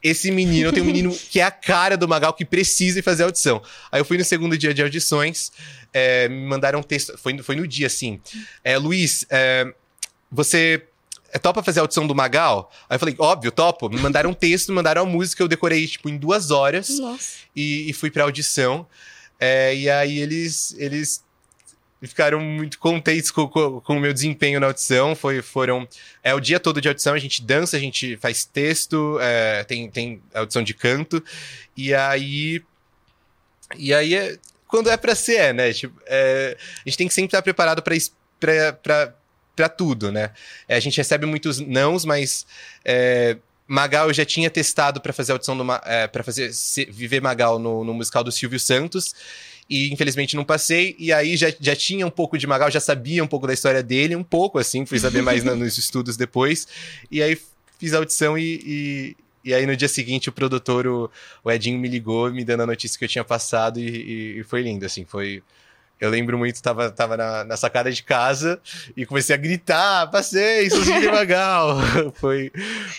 esse menino, tem um menino que é a cara do Magal que precisa ir fazer audição. Aí eu fui no segundo dia de audições, é, me mandaram um texto, foi, foi no dia assim. É, Luiz, é, você é topa fazer a audição do Magal? Aí eu falei, óbvio, topo. Me mandaram um texto, me mandaram a música, eu decorei, tipo, em duas horas. E, e, fui pra audição. É, e aí eles, eles ficaram muito contentes com, com, com, o meu desempenho na audição. Foi, foram. É o dia todo de audição, a gente dança, a gente faz texto, é, tem, tem audição de canto. E aí. E aí, é, quando é pra ser, é, né? Tipo, é, a gente tem que sempre estar preparado pra, pra tudo, né? É, a gente recebe muitos nãos, mas. É, Magal eu já tinha testado para fazer audição é, para fazer se, viver Magal no, no musical do Silvio Santos e infelizmente não passei. E aí já, já tinha um pouco de Magal, já sabia um pouco da história dele, um pouco assim, fui saber mais na, nos estudos depois. E aí fiz a audição e, e, e aí no dia seguinte o produtor, o, o, Edinho, me ligou me dando a notícia que eu tinha passado e, e foi lindo, assim, foi. Eu lembro muito, tava, tava na, na, sacada de casa e comecei a gritar, passei, sou de Magal. foi,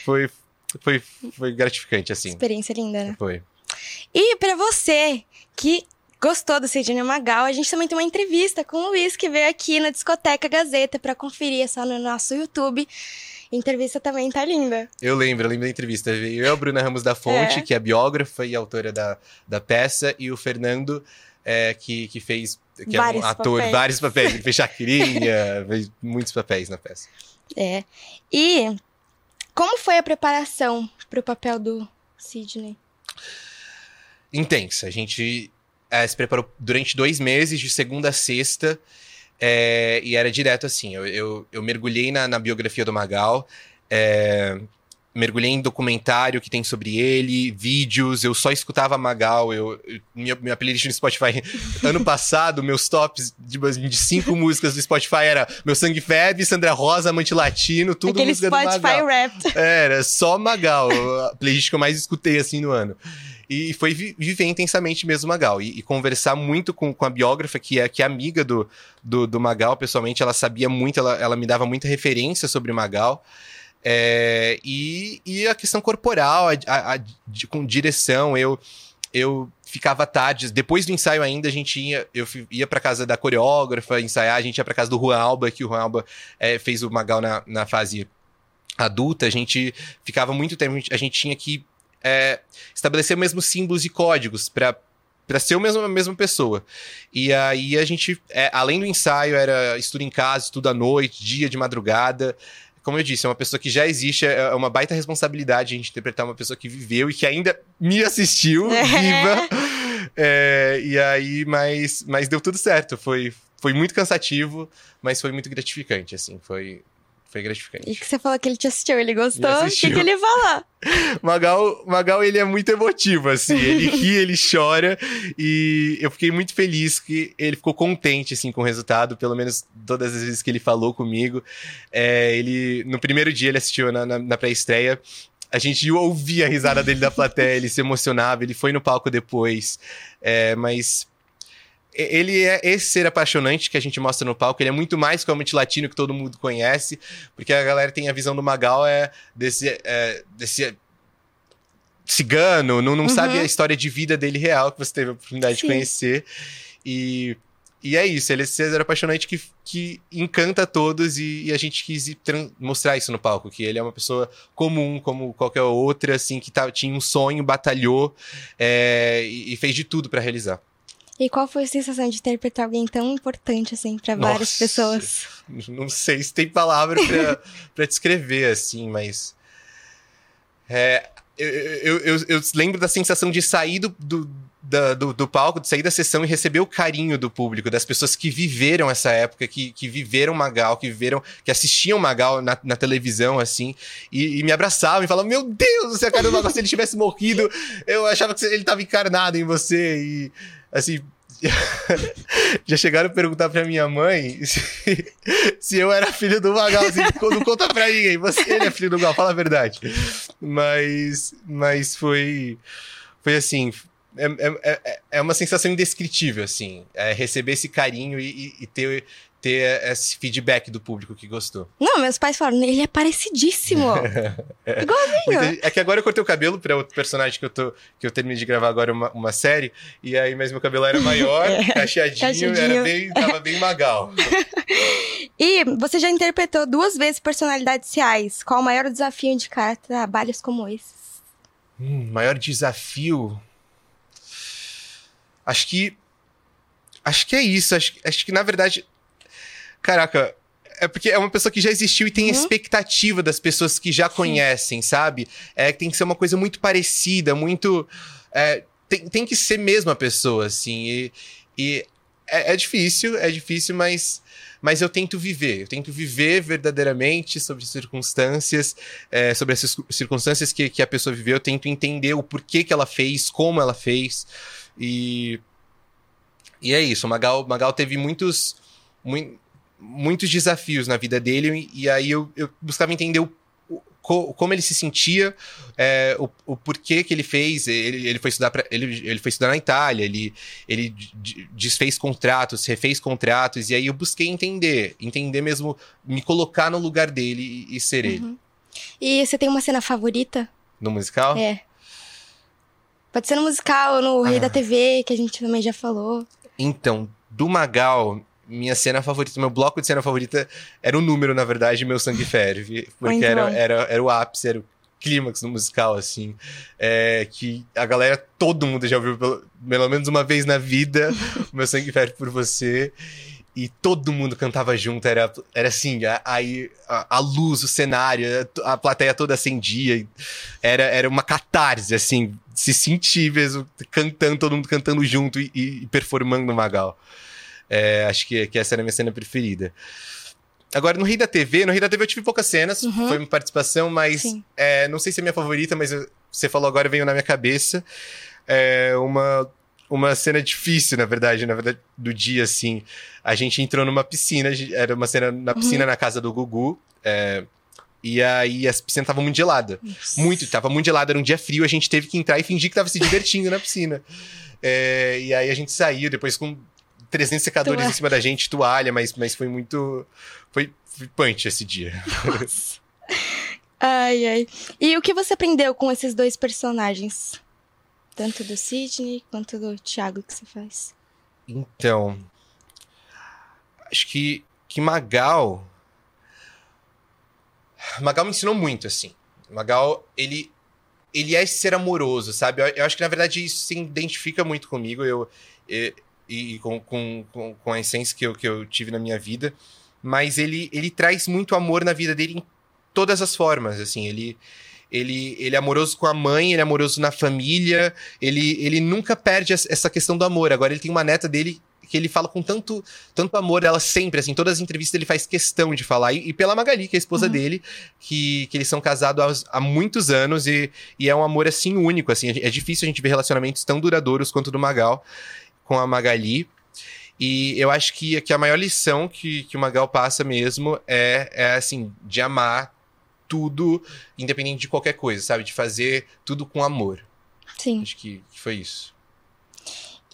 foi, foi, foi gratificante, assim. Experiência linda, né? Foi. E para você que gostou do Sidney Magal, a gente também tem uma entrevista com o Luiz, que veio aqui na Discoteca Gazeta para conferir, é só no nosso YouTube. A entrevista também tá linda. Eu lembro, eu lembro da entrevista. Veio eu, a Bruna Ramos da Fonte, é. que é biógrafa e autora da, da peça, e o Fernando, é, que, que fez. Que vários é um ator, papéis. vários papéis. Ele fez Chacrinha, fez muitos papéis na peça. É. E como foi a preparação pro papel do Sidney? Intensa. A gente é, se preparou durante dois meses, de segunda a sexta, é, e era direto assim. Eu, eu, eu mergulhei na, na, biografia do Magal, é, mergulhei em documentário que tem sobre ele, vídeos, eu só escutava Magal, eu, eu minha, minha playlist no Spotify, ano passado, meus tops de, de, cinco músicas do Spotify era Meu Sangue Feb, Sandra Rosa, Amante Latino, tudo Aquele música Spotify do Magal. Rap. Era só Magal, a playlist que eu mais escutei assim no ano. E foi vi viver intensamente mesmo Magal. E, e, conversar muito com, com a biógrafa, que é, que é amiga do, do, do Magal, pessoalmente. Ela sabia muito, ela, ela me dava muita referência sobre Magal. É, e, e a questão corporal, a, a, a, com direção, eu eu ficava tardes, depois do ensaio ainda, a gente ia, eu ia pra casa da coreógrafa ensaiar, a gente ia pra casa do Juan Alba, que o Juan Alba é, fez o Magal na, na fase adulta, a gente ficava muito tempo, a gente tinha que é, estabelecer mesmo símbolos e códigos para para ser o mesmo, a mesma pessoa. E aí a gente, é, além do ensaio, era estudo em casa, estudo à noite, dia de madrugada. Como eu disse, é uma pessoa que já existe, é uma baita responsabilidade a gente interpretar uma pessoa que viveu e que ainda me assistiu, É. viva. É, e aí, mas, mas deu tudo certo. Foi, foi muito cansativo, mas foi muito gratificante, assim. Foi, foi gratificante. E que você falou que ele te assistiu, ele gostou? O que, que ele falou? Magal, Magal, ele é muito emotivo, assim. Ele ri, ele chora. E eu fiquei muito feliz que ele ficou contente, assim, com o resultado. Pelo menos todas as vezes que ele falou comigo. É, ele, no primeiro dia, ele assistiu na, na, na pré-estreia. A gente ouvia a risada dele da plateia, ele se emocionava, ele foi no palco depois. É, mas ele é esse ser apaixonante que a gente mostra no palco. Ele é muito mais que o Amante Latino que todo mundo conhece, porque a galera tem a visão do Magal é desse, é, desse cigano, não, não Uhum. sabe a história de vida dele real que você teve a oportunidade Sim. de conhecer. E, e é isso, ele é esse ser apaixonante que, que encanta todos e, e a gente quis mostrar isso no palco, que ele é uma pessoa comum, como qualquer outra, assim, que tá, tinha um sonho, batalhou é, e, e fez de tudo pra realizar. E qual foi a sensação de interpretar alguém tão importante assim pra várias pessoas? Não sei se tem palavra pra descrever, assim, mas. É, eu, eu, eu, eu lembro da sensação de sair do, do, da- do, do palco, de sair da sessão e receber o carinho do público, das pessoas que viveram essa época, que, que viveram Magal, que viveram, que assistiam Magal na, na televisão, assim, e, e me abraçavam e falavam: Meu Deus, você é a cara do Magal, se ele tivesse morrido, eu achava que ele tava encarnado em você. E assim. Já chegaram a perguntar pra minha mãe se, se eu era filho do Magal. Assim, não conta pra ninguém. Você é filho do Magal, fala a verdade. Mas, mas foi, foi assim. É, é, é- é uma sensação indescritível, assim. É receber esse carinho e, e- ter, ter esse feedback do público que gostou. Não, meus pais falaram, ele é parecidíssimo. Igualzinho. É que agora eu cortei o cabelo pra outro personagem que eu, tô, que eu terminei de gravar agora uma, uma série. E aí, mas meu cabelo era maior, cacheadinho, Cacheadinho. era bem, tava bem magal. E você já interpretou duas vezes personalidades reais. Qual o maior desafio de cara trabalhos como esses? Hum, maior desafio. Acho que. Acho que é isso. Acho, acho que, na verdade. Caraca. É porque é uma pessoa que já existiu e tem Uhum. expectativa das pessoas que já conhecem, sabe? É que tem que ser uma coisa muito parecida, muito. é, tem, tem que ser mesmo a pessoa, assim. E, e é, é difícil, é difícil, mas. Mas eu tento viver, eu tento viver verdadeiramente sobre as circunstâncias, é, sobre essas circunstâncias que, que a pessoa viveu, eu tento entender o porquê que ela fez, como ela fez. E, e é isso, o Magal, Magal teve muitos, mui- muitos desafios na vida dele, e aí eu, eu buscava entender o, o- co- como ele se sentia, é, o, o porquê que ele fez. Ele, ele, foi estudar pra, ele, ele foi estudar na Itália, ele, ele desfez contratos, refez contratos, e aí eu busquei entender, entender mesmo, me colocar no lugar dele e, e ser ele. Uhum. E você tem uma cena favorita? No musical? É. Pode ser no musical no Rei Ah. da TV, que a gente também já falou. Então, do Magal, minha cena favorita, meu bloco de cena favorita era o número, na verdade, Meu Sangue Ferve. Porque era, era, era o ápice, era o clímax do musical, assim. É, que a galera, todo mundo já ouviu pelo, pelo menos uma vez na vida Meu Sangue Ferve por Você. E todo mundo cantava junto, era, era assim, a- aí a, a luz, o cenário, a, a plateia toda acendia. Era, era uma catarse, assim, se sentir mesmo, cantando, todo mundo cantando junto e, e performando o Magal. É, acho que, que essa era a minha cena preferida. Agora, no Rei da TV, no Rei da TV eu tive poucas cenas, Uhum. foi uma participação, mas é, não sei se é minha favorita, mas eu- você falou agora, veio na minha cabeça. É uma, uma cena difícil, na verdade, na verdade, do dia, assim. A gente entrou numa piscina, era uma cena na piscina na casa do Gugu. é, e aí a piscina tava muito gelada. Muito, tava muito gelada, era um dia frio, a gente teve que entrar e fingir que tava se divertindo na piscina. É, e aí a gente saiu, depois com 300 secadores Toalha. em cima da gente, toalha, mas, mas foi muito. Foi, foi punch esse dia. Ai, ai. E o que você aprendeu com esses dois personagens? Tanto do Sidney quanto do Thiago que você faz. Então. Acho que, que Magal. Magal me ensinou muito, assim. Magal, ele. Ele é ser amoroso, sabe? Eu, eu acho que, na verdade, isso se identifica muito comigo. Eu, e, e com, com, com, a essência que eu, que eu tive na minha vida. Mas ele, ele traz muito amor na vida dele em todas as formas, assim. Ele. Ele, ele é amoroso com a mãe, ele é amoroso na família, ele, ele nunca perde es- essa questão do amor. Agora, ele tem uma neta dele que ele fala com tanto, tanto amor, ela sempre, assim, todas as entrevistas ele faz questão de falar. E, e pela Magali, que é a esposa dele, que, que eles são casados há, há muitos anos e, e é um amor, assim, único, assim. É difícil a gente ver relacionamentos tão duradouros quanto o do Magal com a Magali. E eu acho que, que a maior lição que, que o Magal passa mesmo é, é, assim, de amar tudo, independente de qualquer coisa, sabe? De fazer tudo com amor. Sim. Acho que, que foi isso.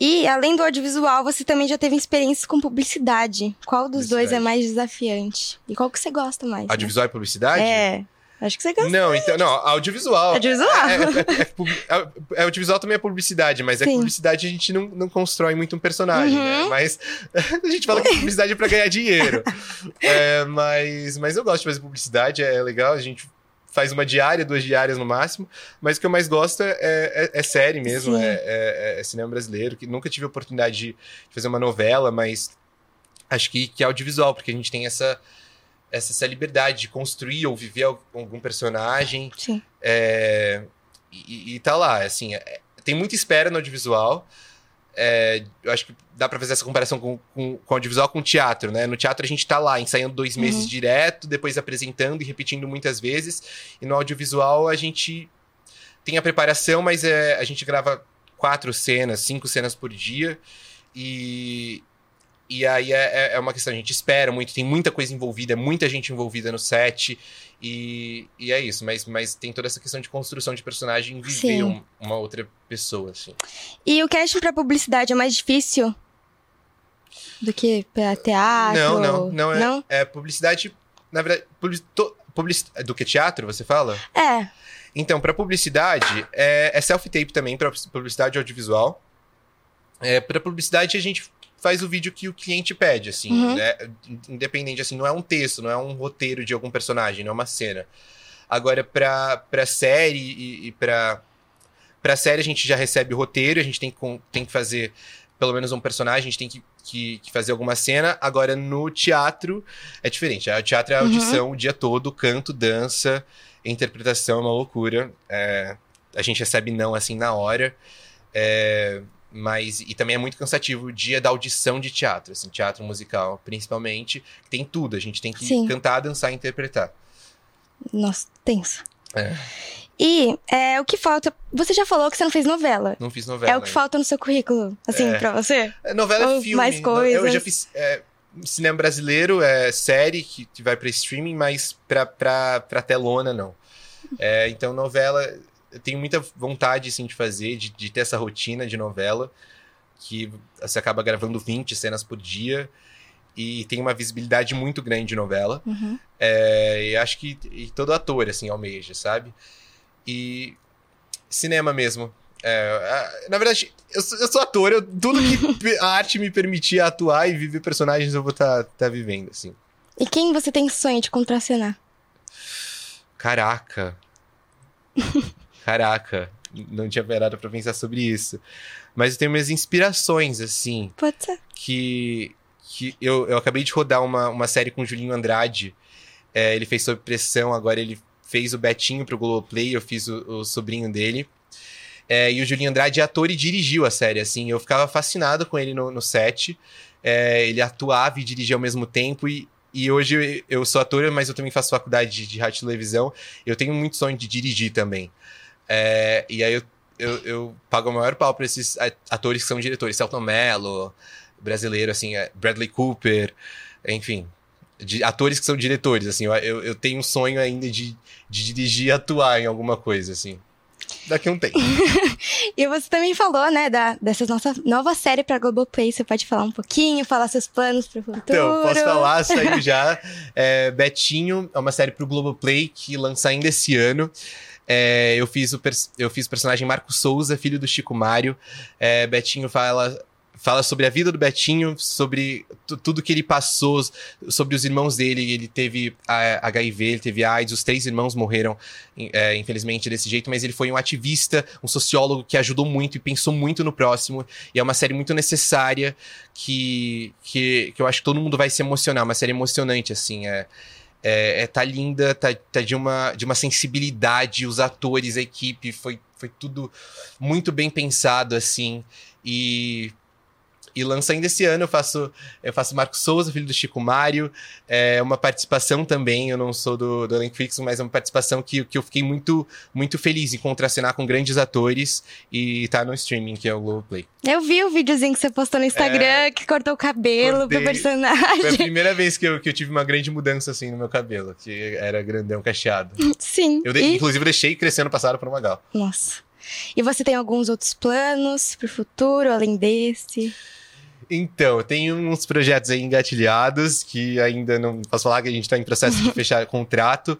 E além do audiovisual, você também já teve experiências com publicidade. Qual dos dois é mais desafiante? E qual que você gosta mais? né? Audiovisual e publicidade? É. Acho que você gosta. Não, então, não, audiovisual. Audiovisual. É, é, é, é é- é audiovisual também é publicidade, mas é Sim. publicidade a gente não, não constrói muito um personagem, né? Uhum. Mas a gente fala que publicidade é pra ganhar dinheiro. É, mas, mas eu gosto de fazer publicidade, é legal, a gente faz uma diária, duas diárias no máximo, mas o que eu mais gosto é, é- é série mesmo, é, é- é cinema brasileiro, que nunca tive a oportunidade de fazer uma novela, mas acho que, que é audiovisual, porque a gente tem essa, essa, essa liberdade de construir ou viver al- algum personagem Sim. é, e, e tá lá, assim, é- tem muita espera no audiovisual. É, eu acho que dá pra fazer essa comparação com, com, com audiovisual com teatro, né? No teatro a gente tá lá ensaiando dois meses Uhum. direto, depois apresentando e repetindo muitas vezes. E no audiovisual a gente tem a preparação, mas é, a gente grava quatro cenas, cinco cenas por dia. E, e aí é, é- é uma questão, a gente espera muito, tem muita coisa envolvida, muita gente envolvida no set. E, e é isso, mas, mas tem toda essa questão de construção de personagem, viver um- uma outra pessoa, assim. E o casting pra publicidade é mais difícil do que pra teatro? Não, não, não é, Não? é publicidade, na verdade, publici- to- publici- do que teatro, você fala? É. Então, pra publicidade, é, é self-tape também, pra publicidade audiovisual. É, pra publicidade, a gente faz o vídeo que o cliente pede, assim, Uhum. né? Independente, assim, não é um texto, não é um roteiro de algum personagem, não é uma cena. Agora, pra, pra série e, e pra, pra série, a gente já recebe o roteiro, a gente tem que, tem que fazer pelo menos um personagem, a gente tem que, que, que fazer alguma cena. Agora, no teatro, é diferente. O teatro é a Uhum. audição o dia todo, canto, dança, interpretação é uma loucura. É, a gente recebe não assim na hora. É, mas e também é muito cansativo o dia da audição de teatro, assim, teatro musical, principalmente. Tem tudo, a gente tem que Sim. cantar, dançar e interpretar. Nossa, tenso. É, E é, o que falta. Você já falou que você não fez novela. não fiz novela. É o que ainda. falta no seu currículo, assim, É. pra você? É, Novela é filme. mais No- Eu já coisas. fiz é, cinema brasileiro, é série que, que vai pra streaming, mas pra, pra, pra telona não. É, então, novela, eu tenho muita vontade assim, de fazer, de, de ter essa rotina de novela, que você acaba gravando 20 cenas por dia e tem uma visibilidade muito grande de novela. Uhum. É, e acho que e todo ator, assim, almeja, sabe? E cinema mesmo. É, na verdade, eu sou, eu sou ator, eu, tudo que a arte me permitir atuar e viver personagens eu vou estar tá, vivendo, assim. E quem você tem sonho de contracenar? Caraca. Caraca. Não tinha parado pra pensar sobre isso. Mas eu tenho minhas inspirações, assim. Pode ser. que, que eu, eu acabei de rodar uma, uma série com o Julinho Andrade. É, ele fez Sob Pressão, agora ele fez o Betinho pro Globoplay, eu fiz o, o sobrinho dele. É, e o Julinho Andrade é ator e dirigiu a série, assim. Eu ficava fascinado com ele no, no set. É, ele atuava e dirigia ao mesmo tempo. E, e hoje eu sou ator, mas eu também faço faculdade de, de rádio e televisão. Eu tenho muito sonho de dirigir também. É, e aí eu, eu, eu pago o maior pau pra esses atores que são diretores. Celton Mello, brasileiro, assim, é, Bradley Cooper, enfim. de- atores que são diretores, assim. Eu, eu, tenho um sonho ainda de, de dirigir e atuar em alguma coisa, assim. Daqui a um tempo. E você também falou, né, da, dessa nossa nova série pra Globoplay. Você pode falar um pouquinho, falar seus planos pro futuro? Então, posso falar, saiu já. É, Betinho é uma série pro Globoplay que lança ainda esse ano. É, eu, fiz o eu fiz o personagem Marco Souza, filho do Chico Mário. É, Betinho fala, fala sobre a vida do Betinho, sobre tu- tudo que ele passou, sobre os irmãos dele. Ele teve HIV, ele teve AIDS, os três irmãos morreram, é, infelizmente, desse jeito, mas ele foi um ativista, um sociólogo que ajudou muito e pensou muito no próximo. E é uma série muito necessária que, que, que eu acho que todo mundo vai se emocionar. Uma série emocionante, assim. É, é, é- tá linda, tá, tá de, uma, de uma sensibilidade, os atores, a equipe, foi, foi tudo muito bem pensado, assim. E, e lança ainda esse ano, eu faço, eu faço Marco Souza, filho do Chico Mário, é uma participação também, eu não sou do, do elenco fixo, mas é uma participação que, que eu fiquei muito, muito feliz em contracenar com grandes atores e tá no streaming, que é o Globoplay. Eu vi o videozinho que você postou no Instagram, que cortou o cabelo Cortei. pro personagem. Foi a primeira vez que eu, que eu tive uma grande mudança assim no meu cabelo, que era grandão, cacheado. Sim. Eu de- e... Inclusive, deixei crescer ano passado por uma gal. Nossa. E você tem alguns outros planos pro futuro, além desse? Então, eu tenho uns projetos aí engatilhados que ainda não posso falar que a gente tá em processo de fechar contrato,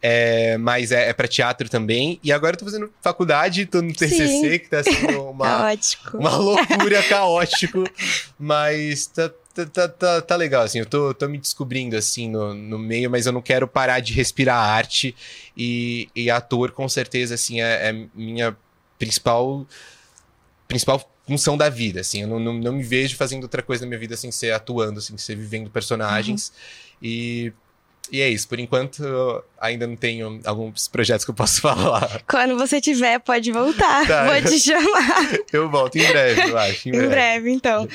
é, mas é, é para teatro também. E agora eu tô fazendo faculdade, tô no TCC, Sim. que tá sendo uma, uma loucura, caótico, mas tá, tá, tá, tá, tá legal, assim, eu tô, tô me descobrindo, assim, no, no meio, mas eu não quero parar de respirar arte e, e ator, com certeza, assim, é, é minha principal principal função da vida, assim, eu não, não, não me vejo fazendo outra coisa na minha vida sem ser atuando, sem ser vivendo personagens e E é isso, por enquanto ainda não tenho alguns projetos que eu posso falar. Quando você tiver, pode voltar. Tá. Vou te chamar. Eu volto em breve, eu acho. Em Em breve. breve, então.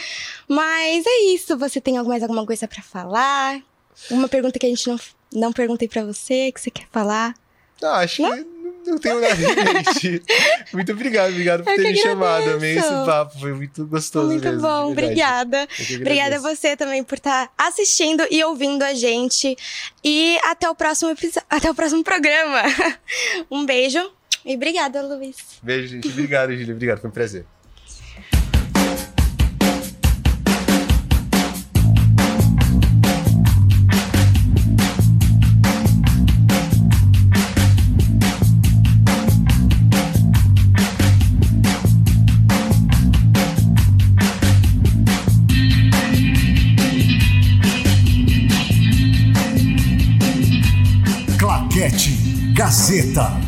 Mas é isso. Você tem mais alguma coisa pra falar? Uma pergunta que a gente não, não perguntei pra você, que você quer falar? Não, acho que não- tenho nada em mente. Muito obrigado, obrigado por Eu ter me chamado. Amei esse papo, foi muito gostoso Muito mesmo, bom, obrigada. Obrigada a você também por estar assistindo e ouvindo a gente. E até o próximo até o próximo programa. Um beijo e obrigada, Luiz. Beijo, gente. Obrigado, Júlia. Obrigado, foi um prazer. Gazeta.